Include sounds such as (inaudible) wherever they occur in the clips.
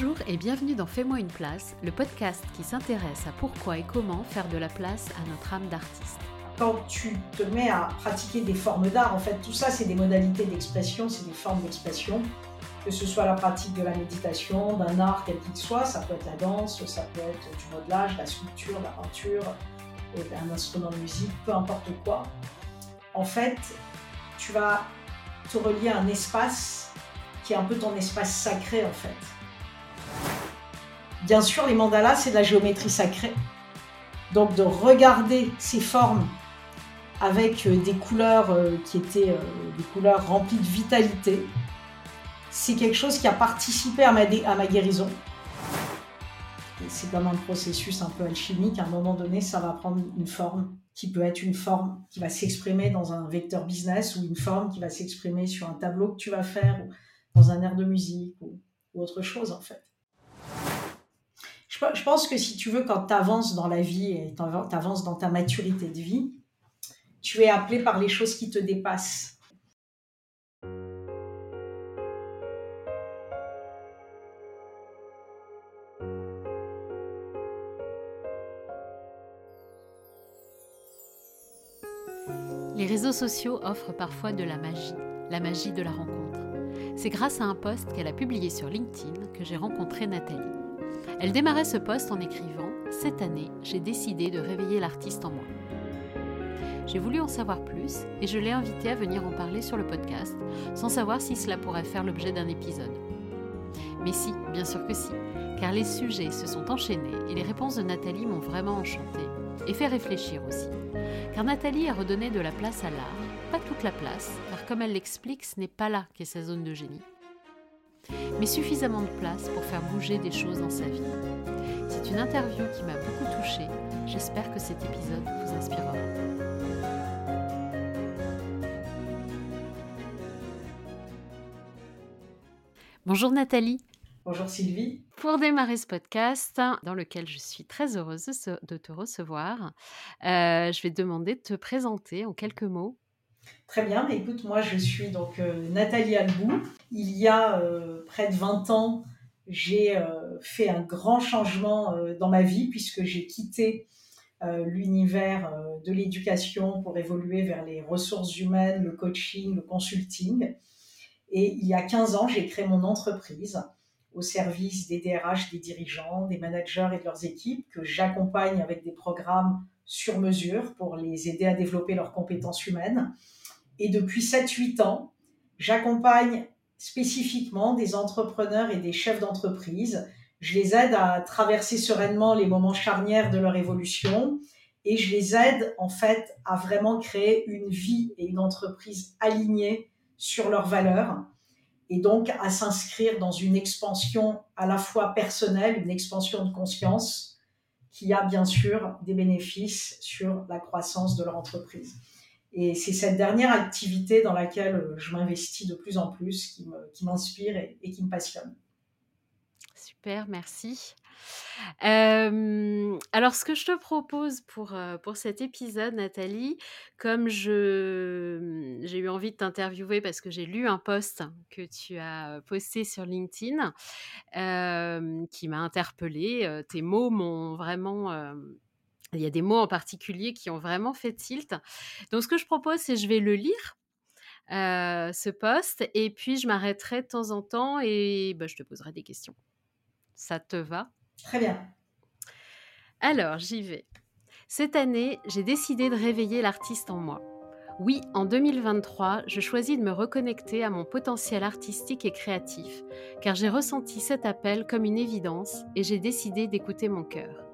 Bonjour et bienvenue dans Fais-moi une place, le podcast qui s'intéresse à pourquoi et comment faire de la place à notre âme d'artiste. Quand tu te mets à pratiquer des formes d'art, en fait, tout ça, c'est des modalités d'expression, c'est des formes d'expression. Que ce soit la pratique de la méditation, d'un art quel qu'il soit, ça peut être la danse, ça peut être du modelage, la sculpture, la peinture, euh, un instrument de musique, peu importe quoi. En fait, tu vas te relier à un espace qui est un peu ton espace sacré en fait. Bien sûr, les mandalas, c'est de la géométrie sacrée. Donc de regarder ces formes avec euh, des couleurs euh, qui étaient euh, des couleurs remplies de vitalité, c'est quelque chose qui a participé à ma, guérison. C'est comme un processus un peu alchimique. À un moment donné, ça va prendre une forme qui peut être une forme qui va s'exprimer dans un vecteur business ou une forme qui va s'exprimer sur un tableau que tu vas faire ou dans un air de musique ou autre chose en fait. Je, pense que si tu veux, quand tu avances dans la vie et tu avances dans ta maturité de vie, tu es appelé par les choses qui te dépassent. Les réseaux sociaux offrent parfois de la magie, la magie de la rencontre. C'est grâce à un post qu'elle a publié sur LinkedIn que j'ai rencontré Nathalie. Elle démarrait ce poste en écrivant Cette année, j'ai décidé de réveiller l'artiste en moi. J'ai voulu en savoir plus et je l'ai invitée à venir en parler sur le podcast, sans savoir si cela pourrait faire l'objet d'un épisode. Mais si, bien sûr que si, car les sujets se sont enchaînés et les réponses de Nathalie m'ont vraiment enchantée et fait réfléchir aussi. Car Nathalie a redonné de la place à l'art, pas toute la place, car comme elle l'explique, ce n'est pas là qu'est sa zone de génie mais suffisamment de place pour faire bouger des choses dans sa vie. C'est une interview qui m'a beaucoup touchée. J'espère que cet épisode vous inspirera. Bonjour Nathalie. Bonjour Sylvie. Pour démarrer ce podcast, dans lequel je suis très heureuse de te recevoir, euh, je vais te demander de te présenter en quelques mots Très bien, écoute, moi je suis donc euh, Nathalie Albou. Il y a euh, près de 20 ans, j'ai euh, fait un grand changement dans ma vie puisque j'ai quitté l'univers de l'éducation pour évoluer vers les ressources humaines, le coaching, le consulting. Et il y a 15 ans, j'ai créé mon entreprise au service des DRH, des dirigeants, des managers et de leurs équipes que j'accompagne avec des programmes sur mesure pour les aider à développer leurs compétences humaines. Et depuis 7-8 ans, j'accompagne spécifiquement des entrepreneurs et des chefs d'entreprise. Je les aide à traverser sereinement les moments charnières de leur évolution et je les aide en fait à vraiment créer une vie et une entreprise alignée sur leurs valeurs et donc à s'inscrire dans une expansion à la fois personnelle, une expansion de conscience qui a bien sûr des bénéfices sur la croissance de leur entreprise. Et c'est cette dernière activité dans laquelle je m'investis de plus en plus qui m'inspire et, qui me passionne. Super, merci. Alors, ce que je te propose pour, pour cet épisode, Nathalie, comme je, j'ai eu envie de t'interviewer parce que j'ai lu un post que tu as posté sur LinkedIn qui m'a interpellée, tes mots m'ont vraiment il y a des mots en particulier qui ont vraiment fait tilt. Donc, ce que je propose, c'est je vais le lire, ce poste, et puis je m'arrêterai de temps en temps et bah, je te poserai des questions. Ça te va? Très bien. Alors, j'y vais. Cette année, j'ai décidé de réveiller l'artiste en moi. Oui, en 2023, je choisis de me reconnecter à mon potentiel artistique et créatif, car j'ai ressenti cet appel comme une évidence et j'ai décidé d'écouter mon cœur.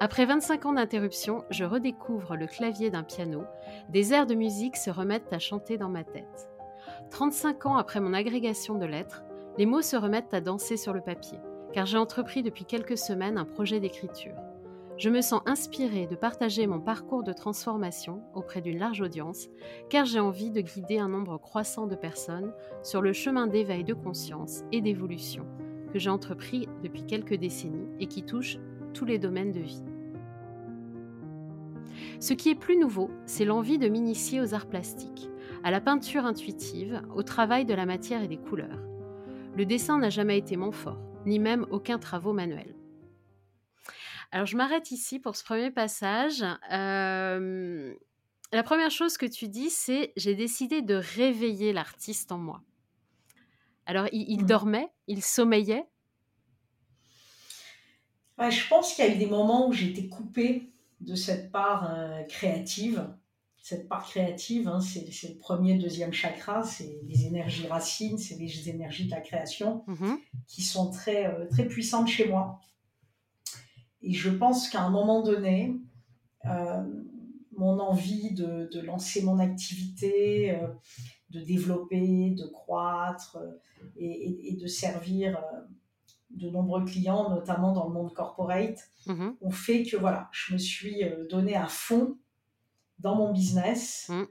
Après 25 ans d'interruption, je redécouvre le clavier d'un piano. Des airs de musique se remettent à chanter dans ma tête. 35 ans après mon agrégation de lettres, les mots se remettent à danser sur le papier, car j'ai entrepris depuis quelques semaines un projet d'écriture. Je me sens inspirée de partager mon parcours de transformation auprès d'une large audience, car j'ai envie de guider un nombre croissant de personnes sur le chemin d'éveil de conscience et d'évolution que j'ai entrepris depuis quelques décennies et qui touche tous les domaines de vie. Ce qui est plus nouveau, c'est l'envie de m'initier aux arts plastiques, à la peinture intuitive, au travail de la matière et des couleurs. Le dessin n'a jamais été mon fort. Ni même aucun travaux manuel. Alors je m'arrête ici pour ce premier passage. Euh, la première chose que tu dis, c'est j'ai décidé de réveiller l'artiste en moi. Alors il, mmh. dormait, il sommeillait? je pense qu'il y a eu des moments où j'étais coupée de cette part euh, créative. Cette part créative, hein, c'est le premier, deuxième chakra, c'est les énergies racines, c'est les énergies de la création mmh qui sont très, euh, très puissantes chez moi. Et je pense qu'à un moment donné, euh, mon envie de, lancer mon activité, euh, de développer, de croître et, de servir de nombreux clients, notamment dans le monde corporate, mm-hmm. ont fait que voilà, je me suis donné à fond dans mon business mm.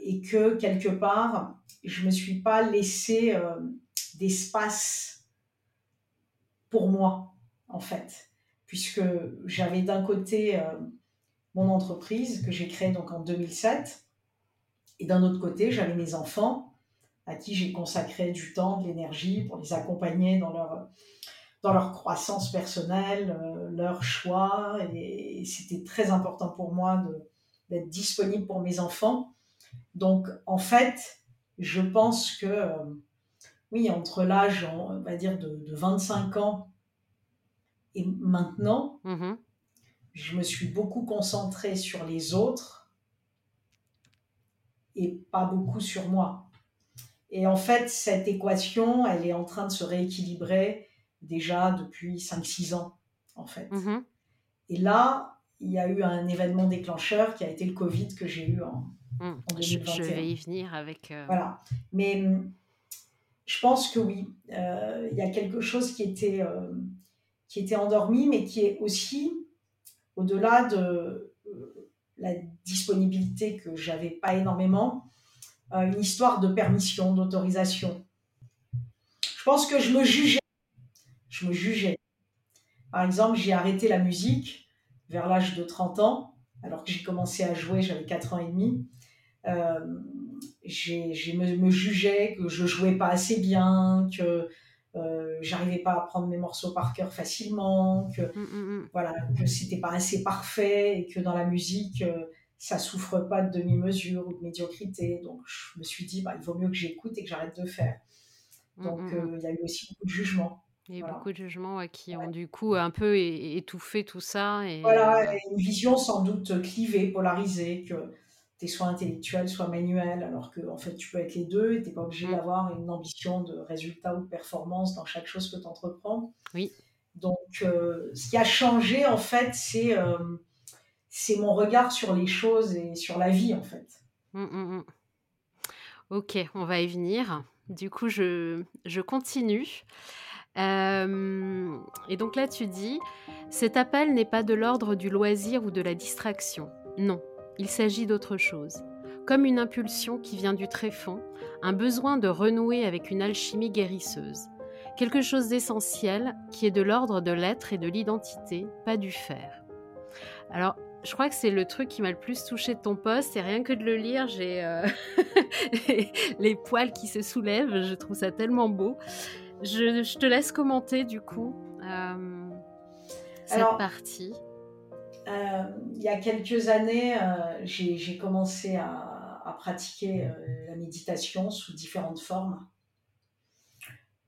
et que quelque part, je ne me suis pas laissé d'espace pour moi en fait, puisque j'avais d'un côté euh, mon entreprise que j'ai créée donc en 2007, et d'un autre côté, j'avais mes enfants à qui j'ai consacré du temps, de l'énergie pour les accompagner dans leur, dans leur croissance personnelle, euh, leur choix, et, c'était très important pour moi d'être disponible pour mes enfants. Donc, en fait, je pense que, euh, oui, entre l'âge, on va dire, de, de 25 ans et maintenant, mmh je me suis beaucoup concentrée sur les autres et pas beaucoup sur moi. Et en fait, cette équation, elle est en train de se rééquilibrer déjà depuis 5-6 ans, en fait. Mmh et là, il y a eu un événement déclencheur qui a été le Covid que j'ai eu en, 2021. Mmh. Je, vais y venir avec... Euh, voilà. Mais je pense que oui, euh, il y a quelque chose qui était... Euh, qui était endormi, mais qui est aussi, au-delà de euh, la disponibilité que j'avais pas énormément, euh, une histoire de permission, d'autorisation. Je pense que je me jugeais. Je me jugeais. Par exemple, j'ai arrêté la musique vers l'âge de 30 ans, alors que j'ai commencé à jouer, j'avais 4 ans et demi. Euh, je me, me, jugeais que je jouais pas assez bien, que euh, j'arrivais pas à prendre mes morceaux par cœur facilement, que mm, mm, mm. voilà, que c'était pas assez parfait et que dans la musique euh, ça souffre pas de demi-mesure ou de médiocrité. Donc je me suis dit bah, il vaut mieux que j'écoute et que j'arrête de faire. Donc euh, il y a eu aussi beaucoup de jugements. Il y a beaucoup de jugements qui ont du coup un peu étouffé tout ça. Et... Voilà, une vision sans doute clivée, polarisée, que soit intellectuel, soit manuel, alors que en fait tu peux être les deux et tu n'es pas obligé mm. d'avoir une ambition de résultat ou de performance dans chaque chose que tu entreprends. Oui. Donc euh, ce qui a changé en fait, c'est euh, c'est mon regard sur les choses et sur la vie en fait. Mm, mm, ok, on va y venir. Du coup, je, je continue. Euh, et donc là, tu dis, cet appel n'est pas de l'ordre du loisir ou de la distraction. Non, il s'agit d'autre chose. Comme une impulsion qui vient du tréfonds, un besoin de renouer avec une alchimie guérisseuse. Quelque chose d'essentiel qui est de l'ordre de l'être et de l'identité, pas du faire. Alors, je crois que c'est le truc qui m'a le plus touché de ton poste, et rien que de le lire, j'ai euh, (laughs) les poils qui se soulèvent, je trouve ça tellement beau. Je, te laisse commenter du coup euh, cette partie. Euh, il y a quelques années, euh, j'ai commencé à, pratiquer euh, la méditation sous différentes formes.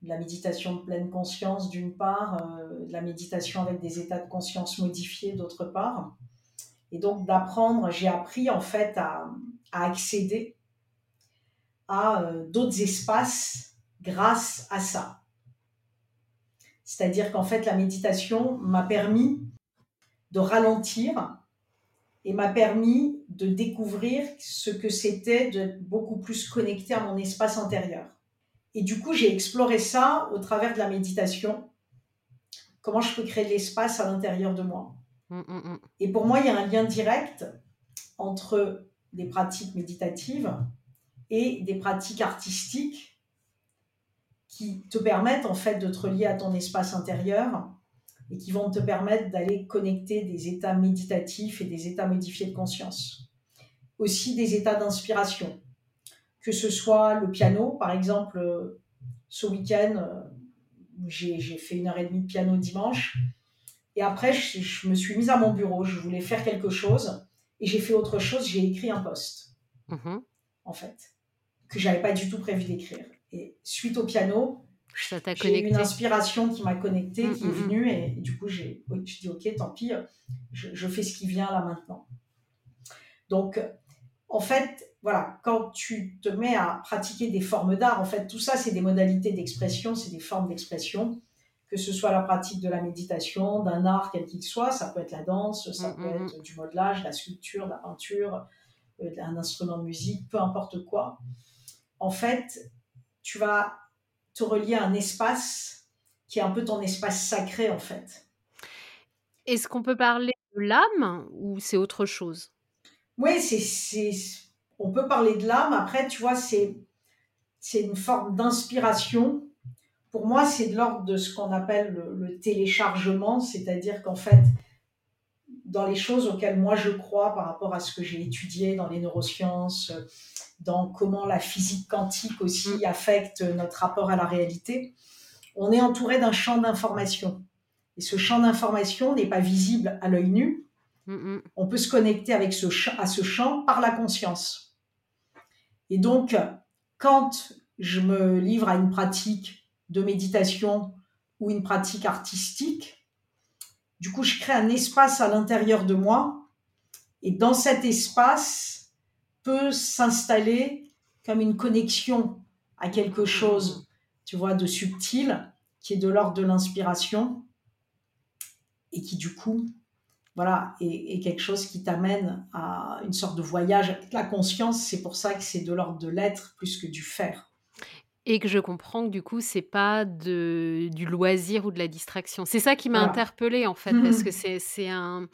la méditation de pleine conscience d'une part, la méditation avec des états de conscience modifiés d'autre part. Et donc d'apprendre, j'ai appris en fait à, à accéder à d'autres espaces grâce à ça. C'est-à-dire qu'en fait la méditation m'a permis de ralentir et m'a permis de découvrir ce que c'était de beaucoup plus connecté à mon espace intérieur. Et du coup, j'ai exploré ça au travers de la méditation. Comment je peux créer de l'espace à l'intérieur de moi. Mmh, mmh, mmh. Et pour moi, il y a un lien direct entre des pratiques méditatives et des pratiques artistiques qui te permettent en fait de te relier à ton espace intérieur et qui vont te permettre d'aller connecter des états méditatifs et des états modifiés de conscience. Aussi des états d'inspiration, que ce soit le piano, par exemple, ce week-end, j'ai fait une heure et demie de piano dimanche. Et après, je, me suis mise à mon bureau. Je voulais faire quelque chose. Et j'ai fait autre chose. J'ai écrit un poste, mm-hmm. en fait, que j'avais pas du tout prévu d'écrire. Et suite au piano, j'ai eu une inspiration qui m'a connectée, qui est venue. Et, du coup, j'ai dit, OK, tant pis, je, je fais ce qui vient là maintenant. Donc, en fait, voilà, quand tu te mets à pratiquer des formes d'art, en fait, tout ça, c'est des modalités d'expression, c'est des formes d'expression, que ce soit la pratique de la méditation, d'un art quel qu'il soit, ça peut être la danse, ça mm, peut mm, être mm. du modelage, la sculpture, la peinture, euh, un instrument de musique, peu importe quoi. En fait, tu vas te relier à un espace qui est un peu ton espace sacré, en fait. Est-ce qu'on peut parler de l'âme ou c'est autre chose? Oui, c'est on peut parler de l'âme. Après, tu vois, c'est, c'est une forme d'inspiration. Pour moi, c'est de l'ordre de ce qu'on appelle le, téléchargement, c'est-à-dire qu'en fait, dans les choses auxquelles moi je crois par rapport à ce que j'ai étudié dans les neurosciences, dans comment la physique quantique aussi mm. affecte notre rapport à la réalité, on est entouré d'un champ d'information. Et ce champ d'information n'est pas visible à l'œil nu. Mm, mm. On peut se connecter avec ce à ce champ par la conscience. Et donc, quand je me livre à une pratique de méditation ou une pratique artistique, du coup, je crée un espace à l'intérieur de moi. Et dans cet espace peut s'installer comme une connexion à quelque chose, tu vois, de subtil, qui est de l'ordre de l'inspiration et qui, du coup, voilà, et, quelque chose qui t'amène à une sorte de voyage la conscience. C'est pour ça que c'est de l'ordre de l'être plus que du faire. Et que je comprends que du coup, c'est pas de, du loisir ou de la distraction. C'est ça qui m'a interpellée en fait, parce que c'est un.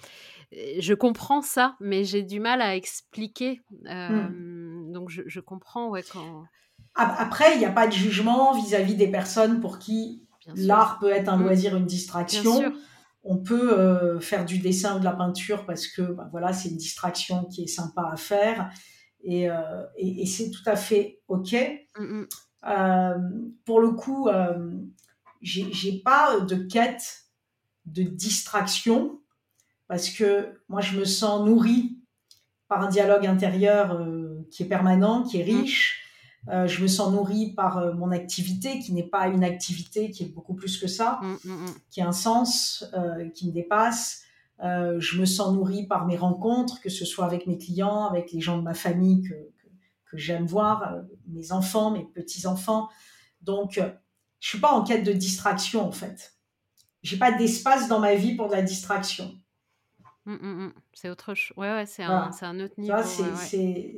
Je comprends ça, mais j'ai du mal à expliquer. Euh, mm. Donc je, comprends, ouais, quand. Après, il n'y a pas de jugement vis-à-vis des personnes pour qui l'art peut être un mm. loisir, une distraction. On peut euh, faire du dessin ou de la peinture parce que bah, voilà, c'est une distraction qui est sympa à faire et, euh, c'est tout à fait OK. Mm, mm. Euh, pour le coup, j'ai pas de quête de distraction parce que moi, je me sens nourrie par un dialogue intérieur qui est permanent, qui est mm. riche. Euh, je me sens nourrie par euh, mon activité, qui n'est pas une activité, qui est beaucoup plus que ça, mm, mm, mm. qui a un sens, euh, qui me dépasse. je me sens nourrie par mes rencontres, que ce soit avec mes clients, avec les gens de ma famille que, que, j'aime voir, mes enfants, mes petits-enfants. Donc, je suis pas en quête de distraction, en fait. J'ai pas d'espace dans ma vie pour de la distraction. C'est autre chose. Ouais, ouais, c'est un, un, autre niveau.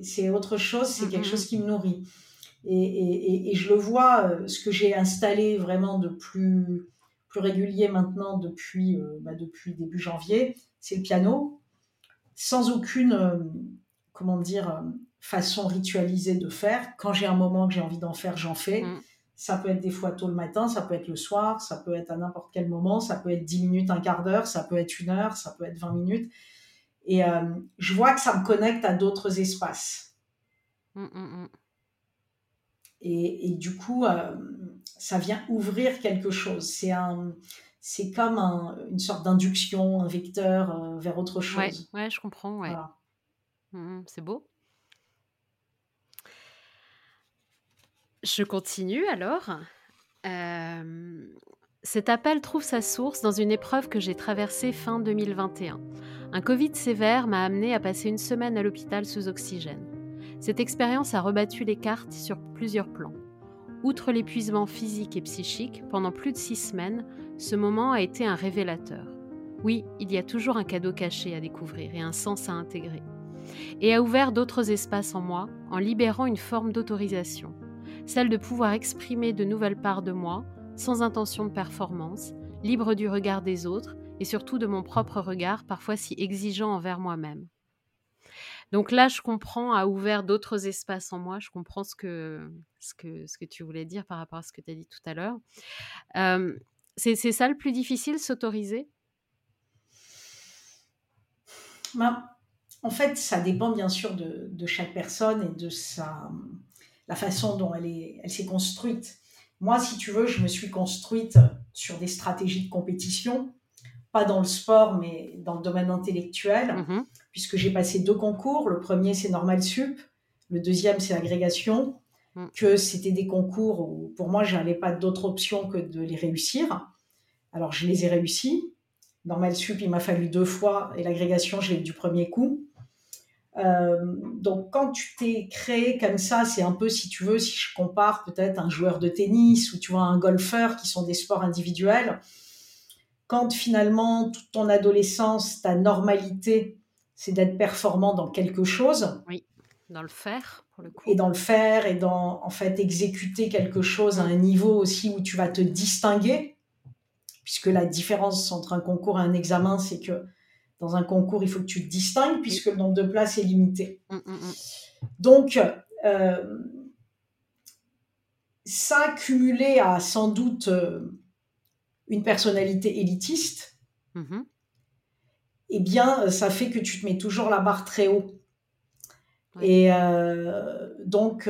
C'est autre chose, c'est quelque chose qui me nourrit. Et, je le vois, euh, ce que j'ai installé vraiment de plus, plus régulier maintenant depuis, euh, bah, depuis début janvier, c'est le piano, sans aucune, euh, comment dire, façon ritualisée de faire. Quand j'ai un moment que j'ai envie d'en faire, j'en fais. Ça peut être des fois tôt le matin, ça peut être le soir, ça peut être à n'importe quel moment, ça peut être 10 minutes, un quart d'heure, ça peut être une heure, ça peut être 20 minutes. Et je vois que ça me connecte à d'autres espaces. Mmh, mmh, et, du coup, euh, ça vient ouvrir quelque chose. C'est un, c'est comme une sorte d'induction, un vecteur euh, vers autre chose. Ouais, je comprends. Ouais. Mmh, c'est beau. Je continue alors. Euh, cet appel trouve sa source dans une épreuve que j'ai traversée fin 2021. Un Covid sévère m'a amené à passer une semaine à l'hôpital sous oxygène. Cette expérience a rebattu les cartes sur plusieurs plans. Outre l'épuisement physique et psychique, pendant plus de six semaines, ce moment a été un révélateur. Oui, il y a toujours un cadeau caché à découvrir et un sens à intégrer. Et a ouvert d'autres espaces en moi en libérant une forme d'autorisation, celle de pouvoir exprimer de nouvelles parts de moi, sans intention de performance, libre du regard des autres et surtout de mon propre regard parfois si exigeant envers moi-même. Donc là, je comprends, a ouvert d'autres espaces en moi. Je comprends ce que, ce que, ce que tu voulais dire par rapport à ce que tu as dit tout à l'heure. c'est ça le plus difficile, s'autoriser? Ben, En fait, ça dépend bien sûr de, chaque personne et de sa, la façon dont elle s'est elle construite. Moi, si tu veux, je me suis construite sur des stratégies de compétition, pas dans le sport, mais dans le domaine intellectuel, Mhm. puisque j'ai passé deux concours. Le premier, c'est Normal Sup. Le deuxième, c'est l'agrégation. Mm. Que c'était des concours où, pour moi, je n'avais pas d'autre option que de les réussir. Alors, je les ai réussis. Normal Sup, il m'a fallu deux fois, et l'agrégation, je l'ai eu du premier coup. Euh, donc, quand tu t'es créé comme ça, c'est un peu, si tu veux, si je compare peut-être un joueur de tennis ou tu vois un golfeur qui sont des sports individuels, quand finalement toute ton adolescence, ta normalité, c'est d'être performant dans quelque chose Dans le faire, pour le coup. et dans le faire et dans en fait exécuter quelque chose à un niveau aussi où tu vas te distinguer, puisque la différence entre un concours et un examen, c'est que dans un concours, il faut que tu te distingues puisque le nombre de places est limité. Mm, mm, mm. Donc, euh, ça cumulé à sans doute euh, une personnalité élitiste, eh bien, euh, ça fait que tu te mets toujours la barre très haut. Ouais. Et euh, donc,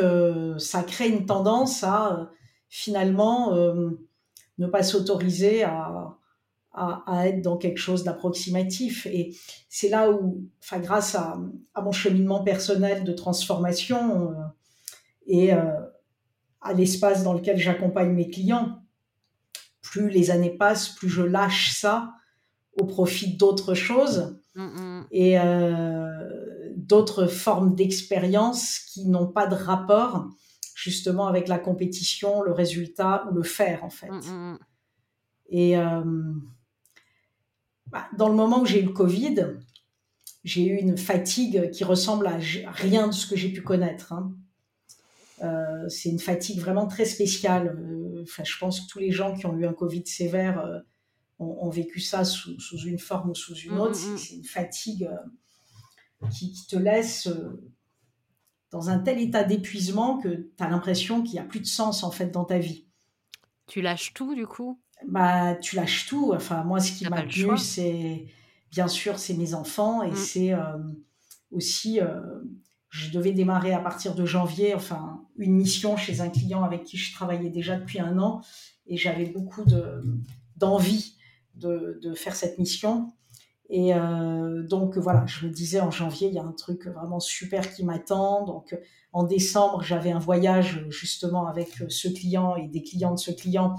ça crée une tendance à finalement ne pas s'autoriser à, à, à être dans quelque chose d'approximatif. Et c'est là où, enfin, grâce à, à mon cheminement personnel de transformation euh, et euh, à l'espace dans lequel j'accompagne mes clients, plus les années passent, plus je lâche ça au profit d'autres choses et euh, d'autres formes d'expérience qui n'ont pas de rapport justement avec la compétition, le résultat ou le faire en fait. Et euh, bah, dans le moment où j'ai eu le Covid, j'ai eu une fatigue qui ressemble à rien de ce que j'ai pu connaître. hein. Euh, c'est une fatigue vraiment très spéciale. Euh, Enfin, je pense que tous les gens qui ont eu un Covid sévère euh, ont, ont vécu ça sous, sous une forme ou sous une Mm, autre. mm, mm. C'est- une fatigue euh, qui, qui te laisse dans un tel état d'épuisement que tu as l'impression qu'il n'y a plus de sens en fait dans ta vie Tu lâches tout, du coup? Bah, tu lâches tout. Enfin, moi, ce qui m'a tenu, c'est bien sûr, c'est mes enfants et Mm. c'est euh, aussi, euh, je devais démarrer à partir de janvier, enfin, une mission chez un client avec qui je travaillais déjà depuis un an et j'avais beaucoup de, d'envie de, de faire cette mission. Et euh, donc voilà, je me disais en janvier, il y a un truc vraiment super qui m'attend. Donc en décembre, j'avais un voyage justement avec ce client et des clients de ce client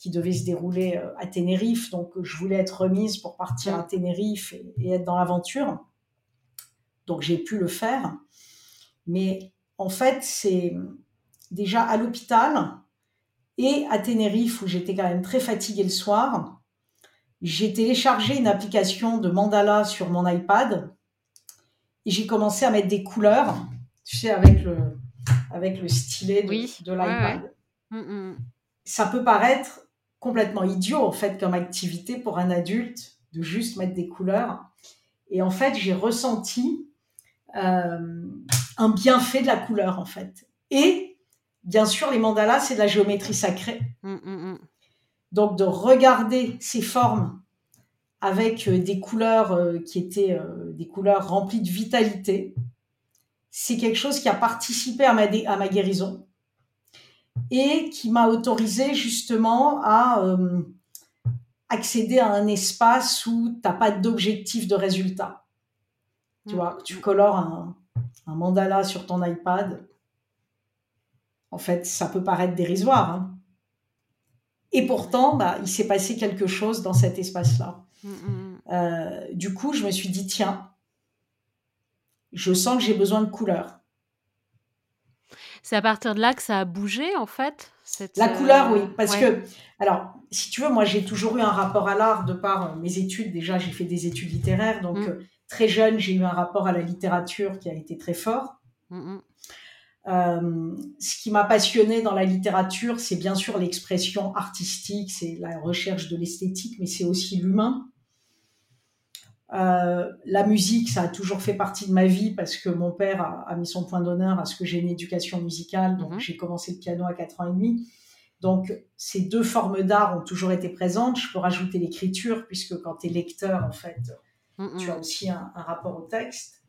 qui devait se dérouler euh, à Tenerife. Donc, je voulais être remise pour partir à Tenerife et, et être dans l'aventure. Donc, j'ai pu le faire. Mais en fait, c'est déjà à l'hôpital et à Tenerife où j'étais quand même très fatiguée le soir. J'ai téléchargé une application de mandala sur mon iPad et j'ai commencé à mettre des couleurs, tu sais, avec le, avec le stylet de, Oui, de l'iPad Mm, mm. ça peut paraître complètement idiot en fait comme activité pour un adulte de juste mettre des couleurs. Et en fait, j'ai ressenti euh, un bienfait de la couleur en fait. Et bien sûr, les mandalas, c'est de la géométrie sacrée. Mm, mm, mm. Donc de regarder ces formes avec euh, des couleurs euh, qui étaient euh, des couleurs remplies de vitalité, c'est quelque chose qui a participé à ma, à ma guérison et qui m'a autorisé justement à euh, accéder à un espace où tu n'as pas d'objectif de résultat. Tu vois, tu colores un, un mandala sur ton iPad. En fait, ça peut paraître dérisoire. hein. Et pourtant, bah, il s'est passé quelque chose dans cet espace-là. Euh, du coup, je me suis dit, tiens, je sens que j'ai besoin de couleurs. C'est à partir de là que ça a bougé, en fait cette, La euh, couleur, oui, parce ouais. que, alors, si tu veux, moi j'ai toujours eu un rapport à l'art de par euh, mes études. Déjà, j'ai fait des études littéraires, donc Mm. euh, très jeune, j'ai eu un rapport à la littérature qui a été très fort. Euh, ce qui m'a passionné dans la littérature, c'est bien sûr l'expression artistique, c'est la recherche de l'esthétique, mais c'est aussi l'humain. Euh, la musique, ça a toujours fait partie de ma vie parce que mon père a, a mis son point d'honneur à ce que j'ai une éducation musicale. Donc, Mhm. j'ai commencé le piano à 4 ans et demi. Donc, ces deux formes d'art ont toujours été présentes. Je peux rajouter l'écriture, puisque quand tu es lecteur, en fait, Mm, tu as aussi un, un rapport au texte.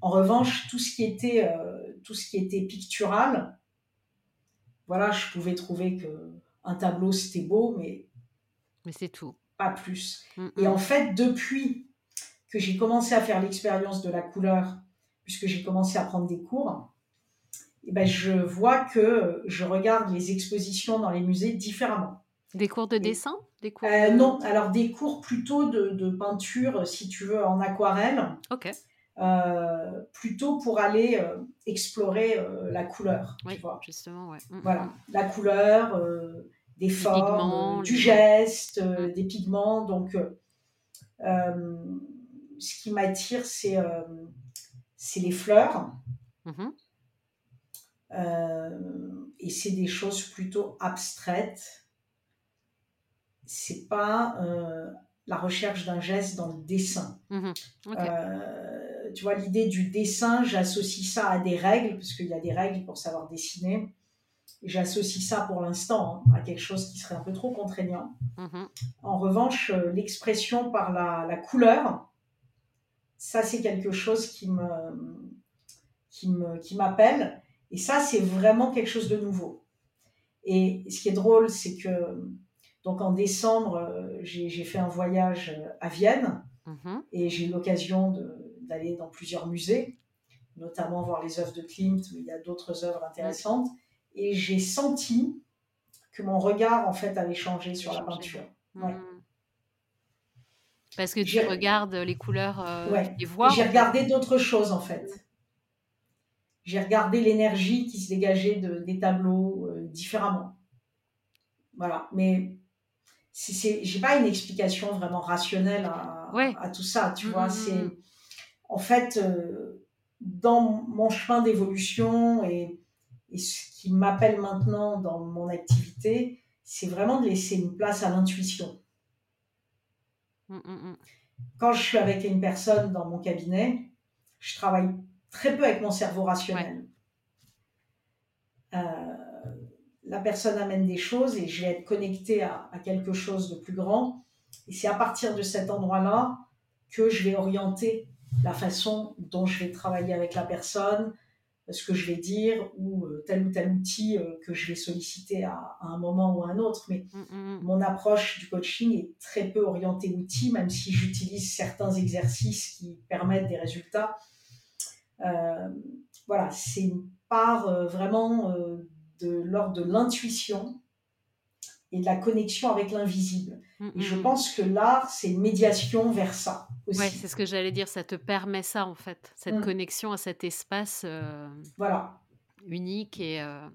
En revanche, tout ce qui était, euh, tout ce qui était pictural, voilà, je pouvais trouver que un tableau c'était beau, mais mais c'est tout. Pas plus. Mm, Et en fait, depuis que j'ai commencé à faire l'expérience de la couleur, puisque j'ai commencé à prendre des cours, et eh ben, je vois que je regarde les expositions dans les musées différemment. Des cours de dessin? Des cours euh, Non, alors des cours plutôt de, de, peinture, si tu veux, en aquarelle. Ok. Euh, plutôt pour aller euh, explorer la couleur. Oui, tu vois. justement, ouais. Mm, voilà, la couleur, des formes, du geste, mm. des pigments. Donc, ce qui m'attire, c'est c'est les fleurs. Mm-hmm. et c'est des choses plutôt abstraites c'est pas euh, la recherche d'un geste dans le dessin. Mhm. Euh, tu vois, l'idée du dessin, j'associe ça à des règles, parce qu'il y a des règles pour savoir dessiner. J'associe ça pour l'instant hein, à quelque chose qui serait un peu trop contraignant. Mhm. En revanche, euh, l'expression par la, couleur, ça c'est quelque chose qui me qui me qui m'appelle. Et ça, c'est vraiment quelque chose de nouveau. Et ce qui est drôle, c'est que donc en décembre, euh, j'ai fait un voyage euh, à Vienne mhm. et j'ai eu l'occasion d'aller dans plusieurs musées, notamment voir les œuvres de Klimt, mais il y a d'autres œuvres intéressantes. Et j'ai senti que mon regard en fait avait changé sur la peinture. Mhm. Parce que tu regardes les couleurs, euh, les voix. J'ai regardé d'autres choses en fait. J'ai regardé l'énergie qui se dégageait de, des tableaux différemment. Voilà, mais j'ai pas une explication vraiment rationnelle à, à tout ça, tu vois. Mm, mm, c'est en fait euh, dans mon chemin d'évolution et, et, ce qui m'appelle maintenant dans mon activité, c'est vraiment de laisser une place à l'intuition. Quand je suis avec une personne dans mon cabinet, je travaille très peu avec mon cerveau rationnel. Euh, la personne amène des choses et je vais être connectée à, quelque chose de plus grand. Et c'est à partir de cet endroit-là que je vais orienter la façon dont je vais travailler avec la personne, ce que je vais dire ou euh, tel ou tel outil euh, que je vais solliciter à, un moment ou à un autre. Mais mm, mm, mm. mon approche du coaching est très peu orientée outil, même si j'utilise certains exercices qui permettent des résultats. Euh, voilà, c'est une part vraiment de l'ordre de l'intuition et de la connexion avec l'invisible. Et je pense que l'art, c'est une médiation vers ça. Oui, c'est ce que j'allais dire, ça te permet ça en fait, cette connexion à cet espace euh, voilà. unique. Et, euh,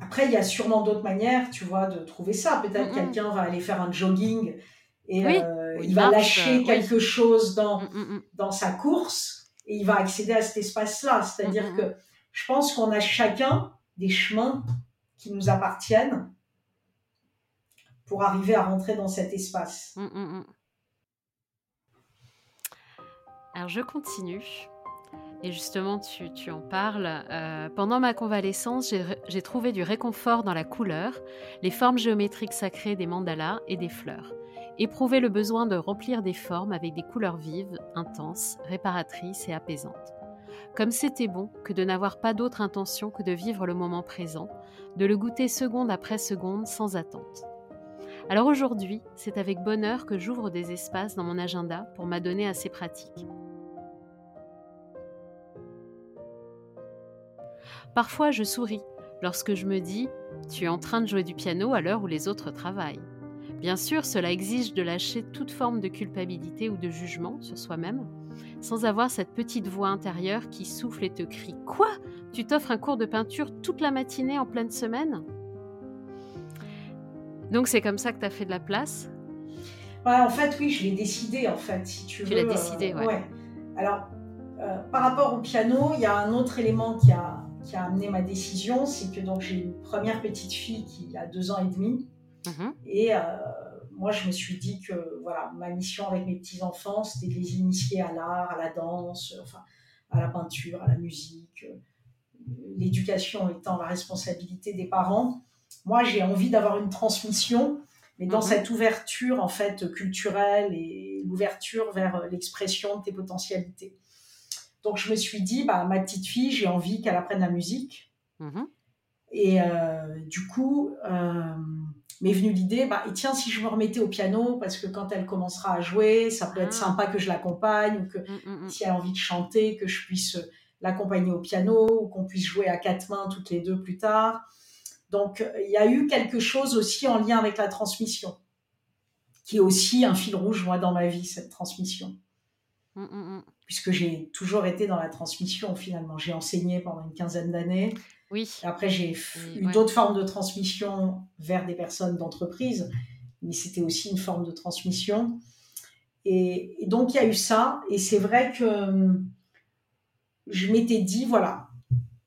Après, il y a sûrement d'autres manières, tu vois, de trouver ça. Peut-être quelqu'un va aller faire un jogging et euh, il va lâcher quelque chose dans, dans sa course et il va accéder à cet espace-là. C'est-à-dire que je pense qu'on a chacun des chemins qui nous appartiennent pour arriver à rentrer dans cet espace. Alors je continue. Et justement, tu, en parles. Euh, pendant ma convalescence, j'ai trouvé du réconfort dans la couleur, les formes géométriques sacrées des mandalas et des fleurs. Éprouvé le besoin de remplir des formes avec des couleurs vives, intenses, réparatrices et apaisantes. Comme c'était bon que de n'avoir pas d'autre intention que de vivre le moment présent, de le goûter seconde après seconde sans attente. Alors aujourd'hui, c'est avec bonheur que j'ouvre des espaces dans mon agenda pour m'adonner à ces pratiques. Parfois, je souris lorsque je me dis Tu es en train de jouer du piano à l'heure où les autres travaillent. Bien sûr, cela exige de lâcher toute forme de culpabilité ou de jugement sur soi-même, sans avoir cette petite voix intérieure qui souffle et te crie Quoi? Tu t'offres un cours de peinture toute la matinée en pleine semaine? Donc c'est comme ça que tu as fait de la place? En fait, oui, je l'ai décidé, en fait, si tu, tu l'as décidé, euh, ouais. Alors, euh, par rapport au piano, il y a un autre élément qui a, qui a amené ma décision, c'est que donc j'ai une première petite fille qui a deux ans et demi. Mmh et euh, moi, je me suis dit que voilà, ma mission avec mes petits-enfants, c'était de les initier à l'art, à la danse, enfin, à la peinture, à la musique. L'éducation étant la responsabilité des parents. Moi, j'ai envie d'avoir une transmission, mais dans mhm. cette ouverture en fait culturelle et l'ouverture vers l'expression de tes potentialités. Donc, je me suis dit, bah, ma petite fille, j'ai envie qu'elle apprenne la musique. Mhm. Et du coup, m'est venue l'idée, bah, et tiens, si je me remettais au piano, parce que quand elle commencera à jouer, ça peut être ah. sympa que je l'accompagne, ou que mmh, mmh, mmh. si elle a envie de chanter, que je puisse l'accompagner au piano, ou qu'on puisse jouer à quatre mains toutes les deux plus tard. Donc, il y a eu quelque chose aussi en lien avec la transmission, qui est aussi un fil rouge, moi, dans ma vie, cette transmission. Puisque j'ai toujours été dans la transmission, finalement. J'ai enseigné pendant une quinzaine d'années. Oui. Après, j'ai eu d'autres formes de transmission vers des personnes d'entreprise, mais c'était aussi une forme de transmission. Et, donc, il y a eu ça. Et c'est vrai que hum, je m'étais dit, voilà,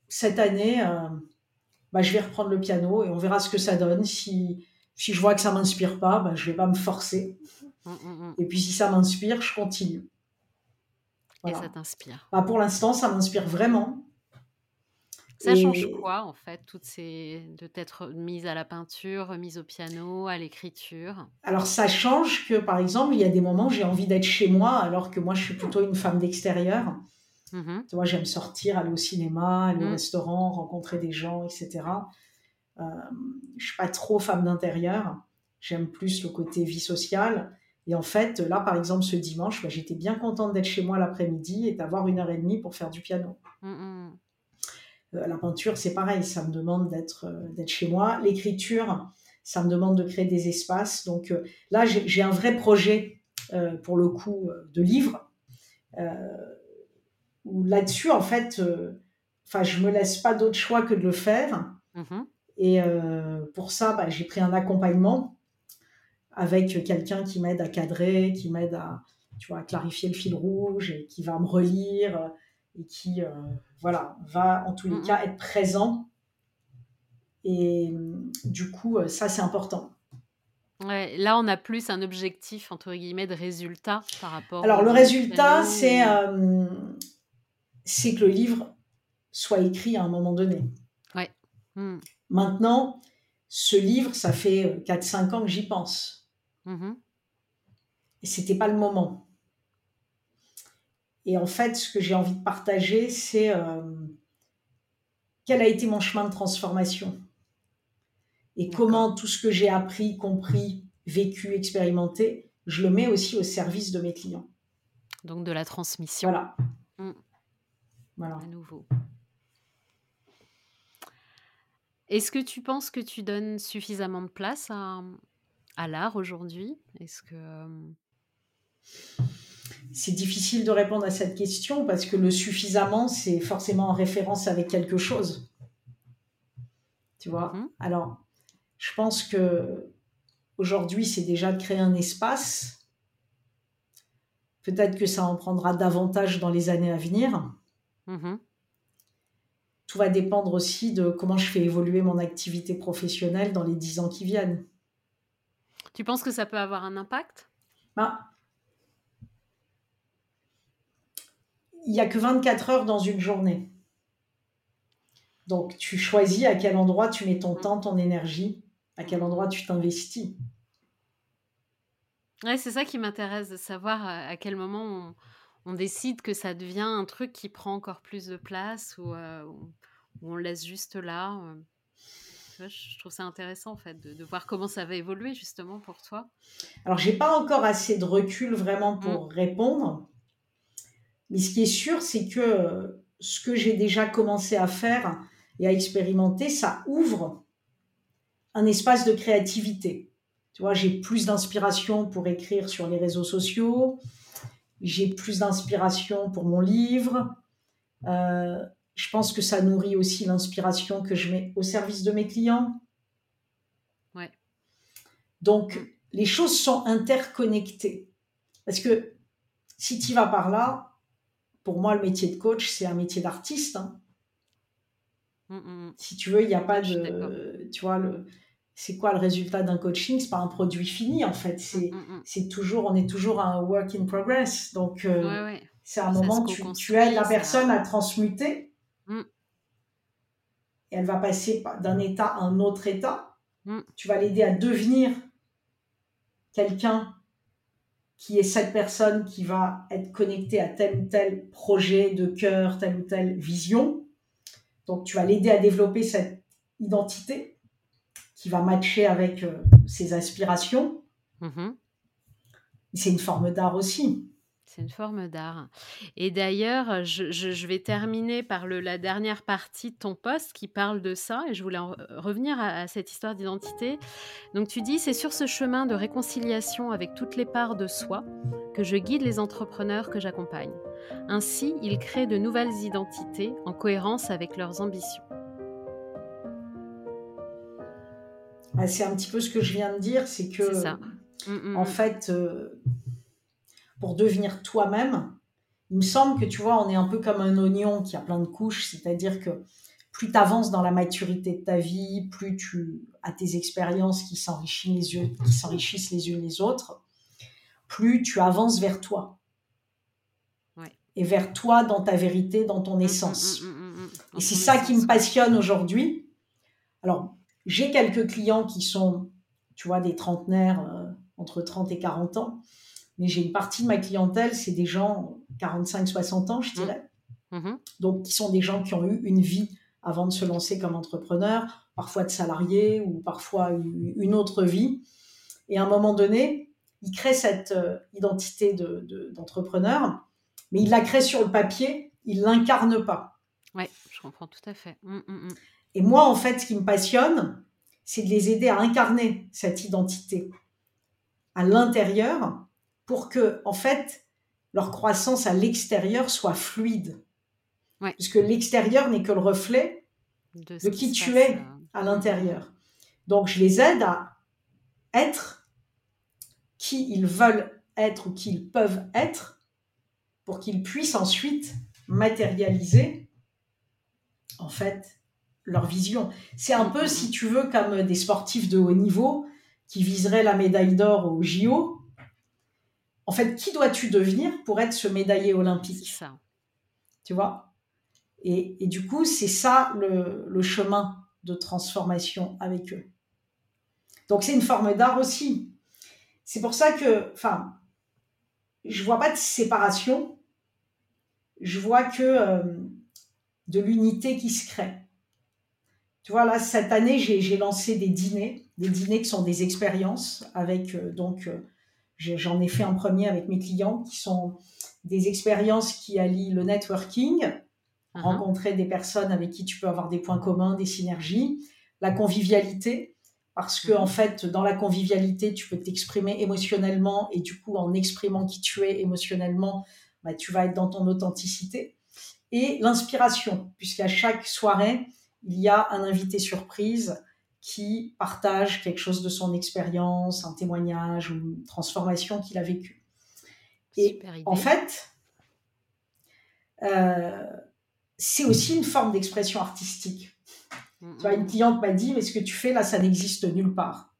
cette année, euh, bah, je vais reprendre le piano et on verra ce que ça donne. Si, si je vois que ça ne m'inspire pas, bah, je ne vais pas me forcer. Et puis, si ça m'inspire, je continue. Et ça t'inspire bah, Pour l'instant, ça m'inspire vraiment. Ça change quoi, en fait, toutes ces... de t'être mise à la peinture, mise au piano, à l'écriture? Alors, ça change que, par exemple, il y a des moments où j'ai envie d'être chez moi, alors que moi, je suis plutôt une femme d'extérieur. Mmh tu vois, j'aime sortir, aller au cinéma, aller au mmh. restaurant, rencontrer des gens, etc. Euh, je suis pas trop femme d'intérieur. J'aime plus le côté vie sociale. Et en fait, là, par exemple, ce dimanche, bah, j'étais bien contente d'être chez moi l'après-midi et d'avoir une heure et demie pour faire du piano. Mmh euh, la peinture, c'est pareil, ça me demande d'être euh, chez moi. L'écriture, ça me demande de créer des espaces. Donc euh, là, j'ai un vrai projet, pour le coup, de livre. là-dessus, en fait, enfin, je me laisse pas d'autre choix que de le faire. Mmh et pour ça, bah, j'ai pris un accompagnement avec quelqu'un qui m'aide à cadrer, qui m'aide à, tu vois, à clarifier le fil rouge et qui va me relire et qui voilà, va en tous les cas être présent. Et du coup, euh, ça, c'est important. Ouais, là, on a plus un objectif, entre guillemets, de résultat par rapport. Alors, le résultat, c'est euh, c'est que le livre soit écrit à un moment donné. Ouais. Mmh. Maintenant, ce livre, ça fait 4-5 ans que j'y pense. Mmh Et c'était pas le moment. Et en fait, ce que j'ai envie de partager, c'est euh, quel a été mon chemin de transformation et comment tout ce que j'ai appris, compris, vécu, expérimenté, je le mets aussi au service de mes clients. Donc de la transmission. Voilà. Mmh. Voilà. À nouveau. Est-ce que tu penses que tu donnes suffisamment de place à, à l'art aujourd'hui? Est-ce que c'est difficile de répondre à cette question parce que le suffisamment, c'est forcément en référence avec quelque chose. Tu vois? Mhm. Alors, je pense que aujourd'hui, c'est déjà de créer un espace. Peut-être que ça en prendra davantage dans les années à venir. Mhm. Tout va dépendre aussi de comment je fais évoluer mon activité professionnelle dans les dix ans qui viennent. Tu penses que ça peut avoir un impact? Bah, il n'y a que 24 heures dans une journée. Donc, tu choisis à quel endroit tu mets ton temps, ton énergie, à quel endroit tu t'investis. Ouais, c'est ça qui m'intéresse, de savoir à quel moment on, décide que ça devient un truc qui prend encore plus de place ou, euh, on laisse juste là. Euh. Je trouve ça intéressant en fait de, voir comment ça va évoluer justement pour toi. Alors j'ai pas encore assez de recul vraiment pour mm. répondre, mais ce qui est sûr, c'est que euh, ce que j'ai déjà commencé à faire et à expérimenter, ça ouvre un espace de créativité. Tu vois, j'ai plus d'inspiration pour écrire sur les réseaux sociaux, j'ai plus d'inspiration pour mon livre. Euh, je pense que ça nourrit aussi l'inspiration que je mets au service de mes clients. Ouais. Donc, les choses sont interconnectées. Parce que si tu vas par là, pour moi, le métier de coach, c'est un métier d'artiste. Hein. Mmh, mmh, mmh. Si tu veux, il n'y a pas de. Tu vois, le, c'est quoi le résultat d'un coaching? C'est pas un produit fini, en fait. C'est, c'est toujours, on est toujours un work in progress. Donc, euh, c'est un moment où tu, tu aides la personne à transmuter. Et elle va passer d'un état à un autre état. Tu vas l'aider à devenir quelqu'un qui est cette personne qui va être connectée à tel ou tel projet de cœur, telle ou telle vision. Donc, tu vas l'aider à développer cette identité qui va matcher avec euh, ses aspirations. Mhm. C'est une forme d'art aussi. C'est une forme d'art. Et d'ailleurs, je, vais terminer par le, la dernière partie de ton poste qui parle de ça, et je voulais revenir à, cette histoire d'identité. Donc tu dis, c'est sur ce chemin de réconciliation avec toutes les parts de soi que je guide les entrepreneurs que j'accompagne. Ainsi, ils créent de nouvelles identités en cohérence avec leurs ambitions. Ah, c'est un petit peu ce que je viens de dire, c'est que, ça. Mm, mm, en mm. fait, euh, pour devenir toi-même, il me semble que tu vois, on est un peu comme un oignon qui a plein de couches, c'est-à-dire que plus tu avances dans la maturité de ta vie, plus tu as tes expériences qui s'enrichissent les, qui s'enrichissent les unes les autres, plus tu avances vers toi. Et vers toi dans ta vérité, dans ton essence. Et c'est ça qui me passionne aujourd'hui. Alors, j'ai quelques clients qui sont, tu vois, des trentenaires euh, entre 30 et 40 ans mais j'ai une partie de ma clientèle, c'est des gens 45-60 ans, je mmh. dirais. Mmh. Donc, qui sont des gens qui ont eu une vie avant de se lancer comme entrepreneur, parfois de salarié ou parfois une autre vie. Et à un moment donné, ils créent cette euh, identité d'entrepreneur, de, mais ils la créent sur le papier, ils ne l'incarnent pas. Oui, je comprends tout à fait. Mmh, Et moi, en fait, ce qui me passionne, c'est de les aider à incarner cette identité à l'intérieur pour que, en fait, leur croissance à l'extérieur soit fluide. Puisque l'extérieur n'est que le reflet de, qui, tu es euh, à l'intérieur. Donc, je les aide à être qui ils veulent être ou qui ils peuvent être pour qu'ils puissent ensuite matérialiser, en fait, leur vision. C'est un peu, si tu veux, comme des sportifs de haut niveau qui viseraient la médaille d'or au JO en fait, qui dois-tu devenir pour être ce médaillé olympique ça. Tu vois? Et, du coup, c'est ça le, chemin de transformation avec eux. Donc, c'est une forme d'art aussi. C'est pour ça que, enfin, je vois pas de séparation. Je vois que euh, de l'unité qui se crée. Tu vois, là, cette année, j'ai lancé des dîners, des dîners qui sont des expériences avec euh, donc euh, J'en ai fait un premier avec mes clients qui sont des expériences qui allient le networking, uh-huh. rencontrer des personnes avec qui tu peux avoir des points communs, des synergies, la convivialité, parce que en uh-huh. fait, dans la convivialité, tu peux t'exprimer émotionnellement et du coup, en exprimant qui tu es émotionnellement, bah, tu vas être dans ton authenticité. Et l'inspiration, puisqu'à chaque soirée, il y a un invité surprise qui partage quelque chose de son expérience, un témoignage ou une transformation qu'il a vécue. Et en fait, euh, c'est aussi une forme d'expression artistique. Tu vois, une cliente m'a dit, mais ce que tu fais là, ça n'existe nulle part.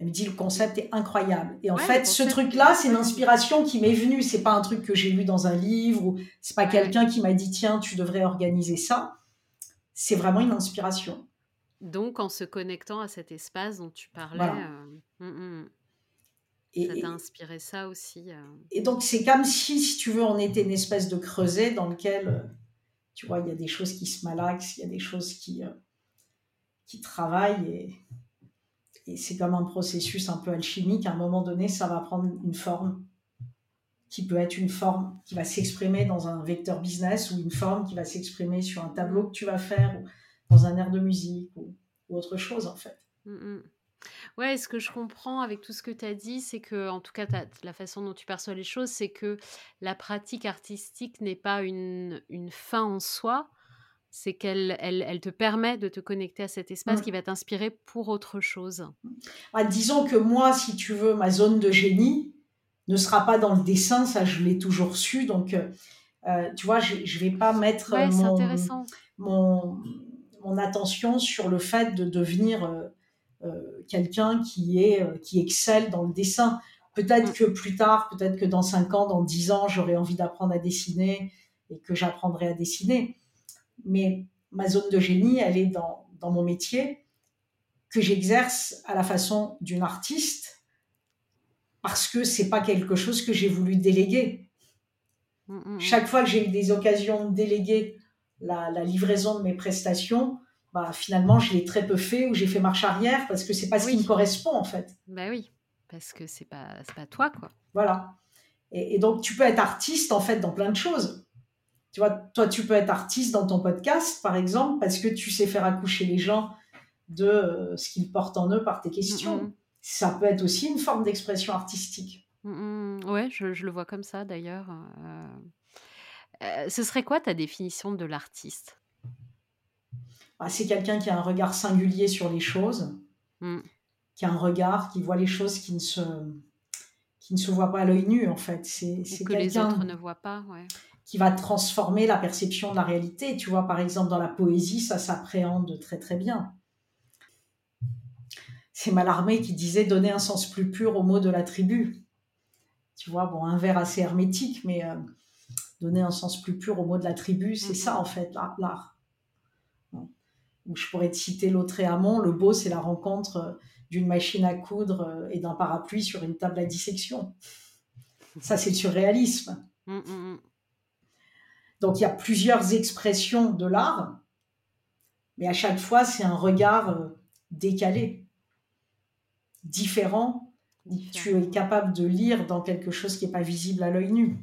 Elle me dit, le concept est incroyable. Et en fait, ce truc-là, c'est une inspiration qui m'est venue. C'est pas un truc que j'ai lu dans un livre ou c'est pas quelqu'un qui m'a dit, tiens, tu devrais organiser ça. C'est vraiment une inspiration. Donc, en se connectant à cet espace dont tu parlais, euh, mmh, mmh. Et, ça t'a inspiré ça aussi. Euh. Et donc, c'est comme si, si tu veux, on était une espèce de creuset dans lequel, euh, tu vois, il y a des choses qui se malaxent, il y a des choses qui, qui travaillent. Et, et c'est comme un processus un peu alchimique. À un moment donné, ça va prendre une forme qui peut être une forme qui va s'exprimer dans un vecteur business ou une forme qui va s'exprimer sur un tableau que tu vas faire dans un air de musique ou, autre chose en fait. Oui, mmh Ouais, ce que je comprends avec tout ce que tu as dit, c'est que, en tout cas, la façon dont tu perçois les choses, c'est que la pratique artistique n'est pas une, une, fin en soi, c'est qu'elle elle, elle, te permet de te connecter à cet espace mmh. qui va t'inspirer pour autre chose. Ah, disons que moi, si tu veux, ma zone de génie ne sera pas dans le dessin, ça je l'ai toujours su, donc euh, euh, tu vois, je ne vais pas mettre ouais, mon, mon, mon attention sur le fait de devenir euh, euh, quelqu'un qui est euh, qui excelle dans le dessin. Peut-être mm. que plus tard, peut-être que dans 5 ans, dans 10 ans, j'aurai envie d'apprendre à dessiner et que j'apprendrai à dessiner. Mais ma zone de génie, elle est dans, dans mon métier que j'exerce à la façon d'une artiste parce que c'est pas quelque chose que j'ai voulu déléguer. Mm, mm, Chaque fois que j'ai eu des occasions de déléguer la, livraison de mes prestations, bah, finalement, je l'ai très peu fait ou j'ai fait marche arrière parce que c'est pas ce qui me correspond en fait. Bah oui, parce que c'est pas, pas toi quoi. Voilà. Et, donc, tu peux être artiste en fait dans plein de choses. Tu vois, toi, tu peux être artiste dans ton podcast, par exemple, parce que tu sais faire accoucher les gens de euh, ce qu'ils portent en eux par tes questions. Ça peut être aussi une forme d'expression artistique. ouais, je, je, le vois comme ça d'ailleurs. Euh, euh, ce serait quoi ta définition de l'artiste? Bah, C'est quelqu'un qui a un regard singulier sur les choses, mmh. qui a un regard, qui voit les choses qui ne se, qui ne se voient pas à l'œil nu, en fait. C'est que les autres ne voient pas, ouais. Qui va transformer la perception de la réalité. Tu vois, par exemple, dans la poésie, ça s'appréhende très très bien. C'est Mallarmé qui disait donner un sens plus pur au mot de la tribu. Tu vois, bon, un vers assez hermétique, mais euh, donner un sens plus pur au mot de la tribu, c'est ça en fait, l'art. Ou je pourrais te citer l'autre Amont, le beau, c'est la rencontre euh, d'une machine à coudre euh, et d'un parapluie sur une table à dissection. Ça, c'est le surréalisme. Mm, mm, mm. Donc, il y a plusieurs expressions de l'art, mais à chaque fois, c'est un regard euh, décalé, différent. Tu es capable de lire dans quelque chose qui n'est pas visible à l'œil nu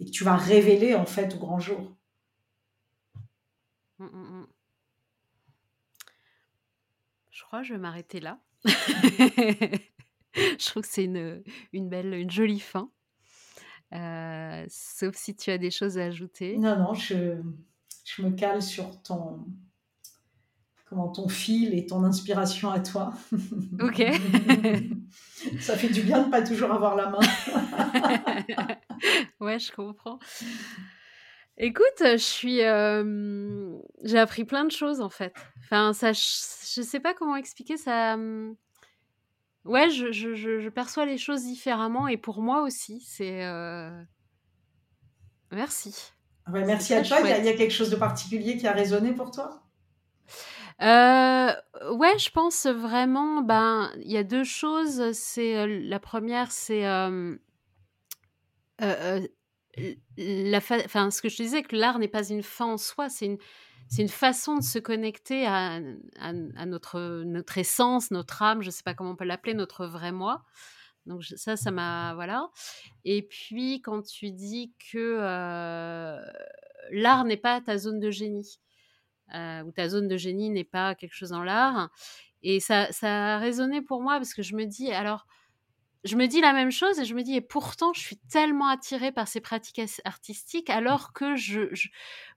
et que tu vas révéler en fait au grand jour. Je crois que je vais m'arrêter là. (laughs) je trouve que c'est une, une, belle, une jolie fin. Euh, sauf si tu as des choses à ajouter. Non, non, je, je me cale sur ton, comment, ton fil et ton inspiration à toi. Ok. (laughs) (laughs) Ça fait du bien de pas toujours avoir la main. (laughs) ouais, je comprends. Écoute, je suis, euh, j'ai appris plein de choses en fait. Enfin, ça, je, sais pas comment expliquer ça. Ouais, je, je, je, perçois les choses différemment et pour moi aussi, c'est. Euh, merci. Ouais, merci à toi. Il y, a, il y, a quelque chose de particulier qui a résonné pour toi? Euh, ouais, je pense vraiment, ben, il y a deux choses. C'est la première, c'est euh, la ce que je disais, que l'art n'est pas une fin en soi, c'est une, façon de se connecter à, notre, essence, notre âme, je sais pas comment on peut l'appeler, notre vrai moi. Donc ça, ça m'a voilà. Et puis quand tu dis que l'art n'est pas ta zone de génie, où ta zone de génie n'est pas quelque chose dans l'art. Et ça, ça a résonné pour moi parce que je me dis, alors, je me dis la même chose et je me dis, et pourtant, je suis tellement attirée par ces pratiques artistiques alors que je,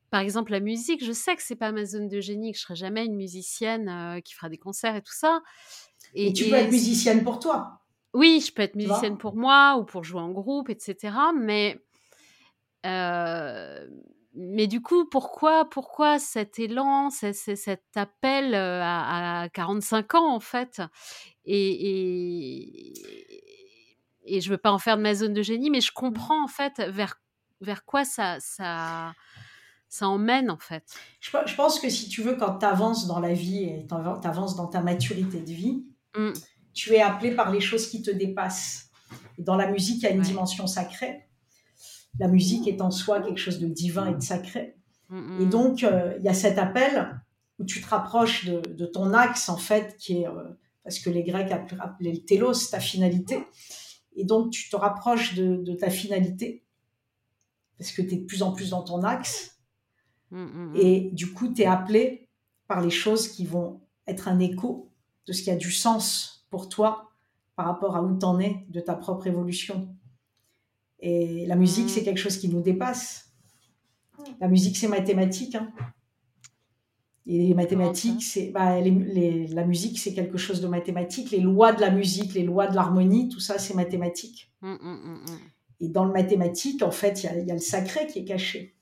par exemple, la musique, je sais que c'est pas ma zone de génie, que je serai jamais une musicienne euh, qui fera des concerts et tout ça. Et, tu peux être musicienne pour toi. Oui, je peux être musicienne pour moi ou pour jouer en groupe, etc. Mais euh, mais du coup, pourquoi, pourquoi cet élan, cet appel à, à 45 ans en fait? Et, et, je veux pas en faire de ma zone de génie, mais je mmh. comprends en fait vers, vers quoi ça, ça, ça emmène en fait. Je, je pense que si tu veux, quand tu avances dans la vie et tu avances dans ta maturité de vie, mmh. tu es appelé par les choses qui te dépassent. Et dans la musique, il y a une dimension sacrée la musique est en soi quelque chose de divin et de sacré. Et donc, euh, il y a cet appel où tu te rapproches de, ton axe, en fait, qui est, euh, parce que les Grecs appelaient le télos, ta finalité. Et donc, tu te rapproches de, ta finalité, parce que tu es de plus en plus dans ton axe. Et du coup, tu es appelé par les choses qui vont être un écho de ce qui a du sens pour toi par rapport à où tu en es de ta propre évolution. Et la musique, c'est quelque chose qui nous dépasse. La musique, c'est mathématique. Hein. Et les mathématiques, c'est bah, la musique, c'est quelque chose de mathématique. Les lois de la musique, les lois de l'harmonie, tout ça, c'est mathématique. Mm, mm, et dans le mathématique, en fait, il y, a le sacré qui est caché.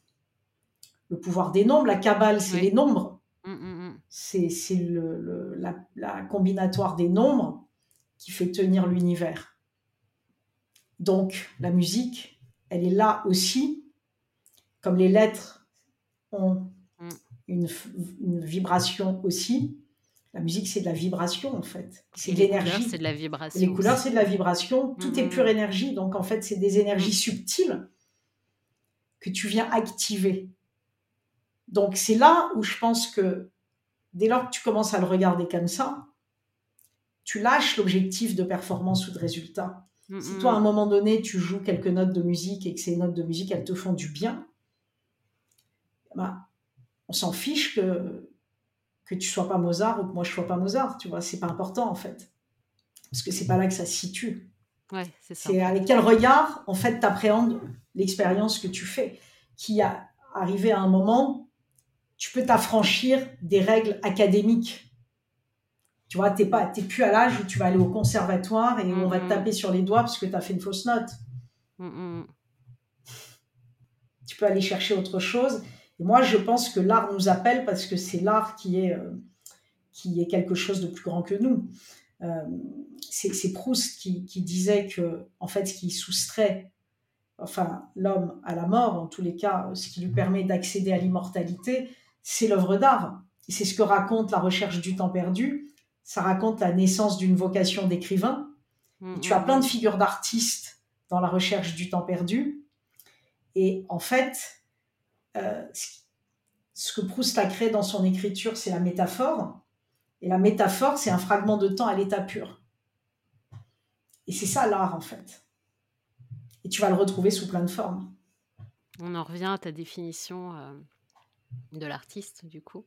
Le pouvoir des nombres, la cabale, c'est les nombres. C'est la, la combinatoire des nombres qui fait tenir l'univers. Donc la musique, elle est là aussi, comme les lettres ont une, vibration aussi. La musique, c'est de la vibration en fait. C'est de l'énergie. C'est de la vibration. Les couleurs, c'est de la vibration. Tout est mm, pure énergie. Donc en fait, c'est des énergies subtiles que tu viens activer. Donc c'est là où je pense que dès lors que tu commences à le regarder comme ça, tu lâches l'objectif de performance ou de résultat. Mm, Si toi, à un moment donné, tu joues quelques notes de musique et que ces notes de musique, elles te font du bien, bah, on s'en fiche que, que tu sois pas Mozart ou que moi je sois pas Mozart, tu vois, c'est pas important en fait. Parce que c'est pas là que ça se situe. Ouais, c'est ça. C'est avec quel regard, en fait, tu appréhendes l'expérience que tu fais, qui a arrivé à un moment, tu peux t'affranchir des règles académiques. Tu vois, tu n'es plus à l'âge où tu vas aller au conservatoire et où on va te taper sur les doigts parce que tu as fait une fausse note. Tu peux aller chercher autre chose. Et moi, je pense que l'art nous appelle parce que c'est l'art qui est, euh, qui est quelque chose de plus grand que nous. Euh, c'est Proust qui, qui disait que, en fait, ce qui soustrait enfin, l'homme à la mort, en tous les cas, ce qui lui permet d'accéder à l'immortalité, c'est l'œuvre d'art. Et c'est ce que raconte la recherche du temps perdu. Ça raconte la naissance d'une vocation d'écrivain. Mm, Et tu as mm, plein de figures d'artistes dans la recherche du temps perdu. Et en fait, euh, ce- que Proust a créé dans son écriture, c'est la métaphore. Et la métaphore, c'est un fragment de temps à l'état pur. Et c'est ça l'art, en fait. Et tu vas le retrouver sous plein de formes. On en revient à ta définition euh, de l'artiste, du coup.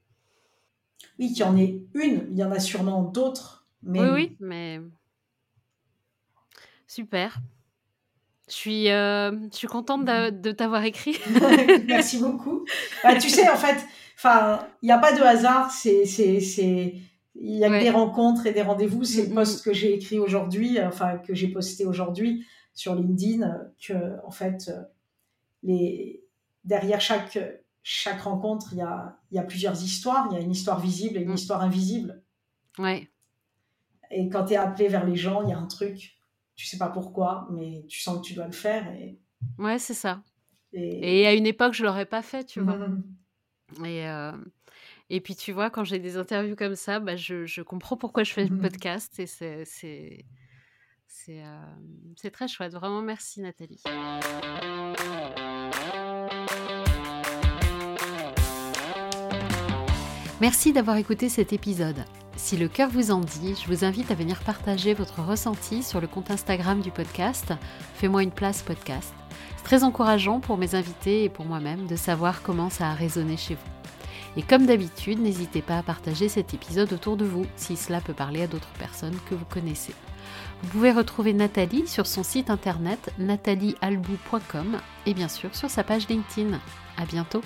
Oui, qu'il y en ait une, il y en a sûrement d'autres. Mais Oui, oui, mais super. Je suis, euh, je suis contente d'a- de t'avoir écrit. (laughs) Merci beaucoup. Bah, tu sais, en fait, il n'y a pas de hasard. C'est, il y a que des rencontres et des rendez-vous. C'est Mm, le post que j'ai écrit aujourd'hui, enfin que j'ai posté aujourd'hui sur LinkedIn, que en fait, les derrière chaque chaque rencontre, il y a, y a plusieurs histoires. Il y a une histoire visible et une Mm. histoire invisible. Ouais, Et quand tu es appelé vers les gens, il y a un truc, tu sais pas pourquoi, mais tu sens que tu dois le faire. Et, ouais, c'est ça. et... Et à une époque, je l'aurais pas fait, tu vois. Mhm. Et, euh, et puis, tu vois, quand j'ai des interviews comme ça, bah, je, je comprends pourquoi je fais le Mhm. podcast. Et c'est, c'est, c'est, euh, c'est très chouette. Vraiment, merci, Nathalie. Merci d'avoir écouté cet épisode. Si le cœur vous en dit, je vous invite à venir partager votre ressenti sur le compte Instagram du podcast Fais-moi une place podcast. C'est très encourageant pour mes invités et pour moi-même de savoir comment ça a résonné chez vous. Et comme d'habitude, n'hésitez pas à partager cet épisode autour de vous si cela peut parler à d'autres personnes que vous connaissez. Vous pouvez retrouver Nathalie sur son site internet nathaliealbou.com et bien sûr sur sa page LinkedIn. À bientôt!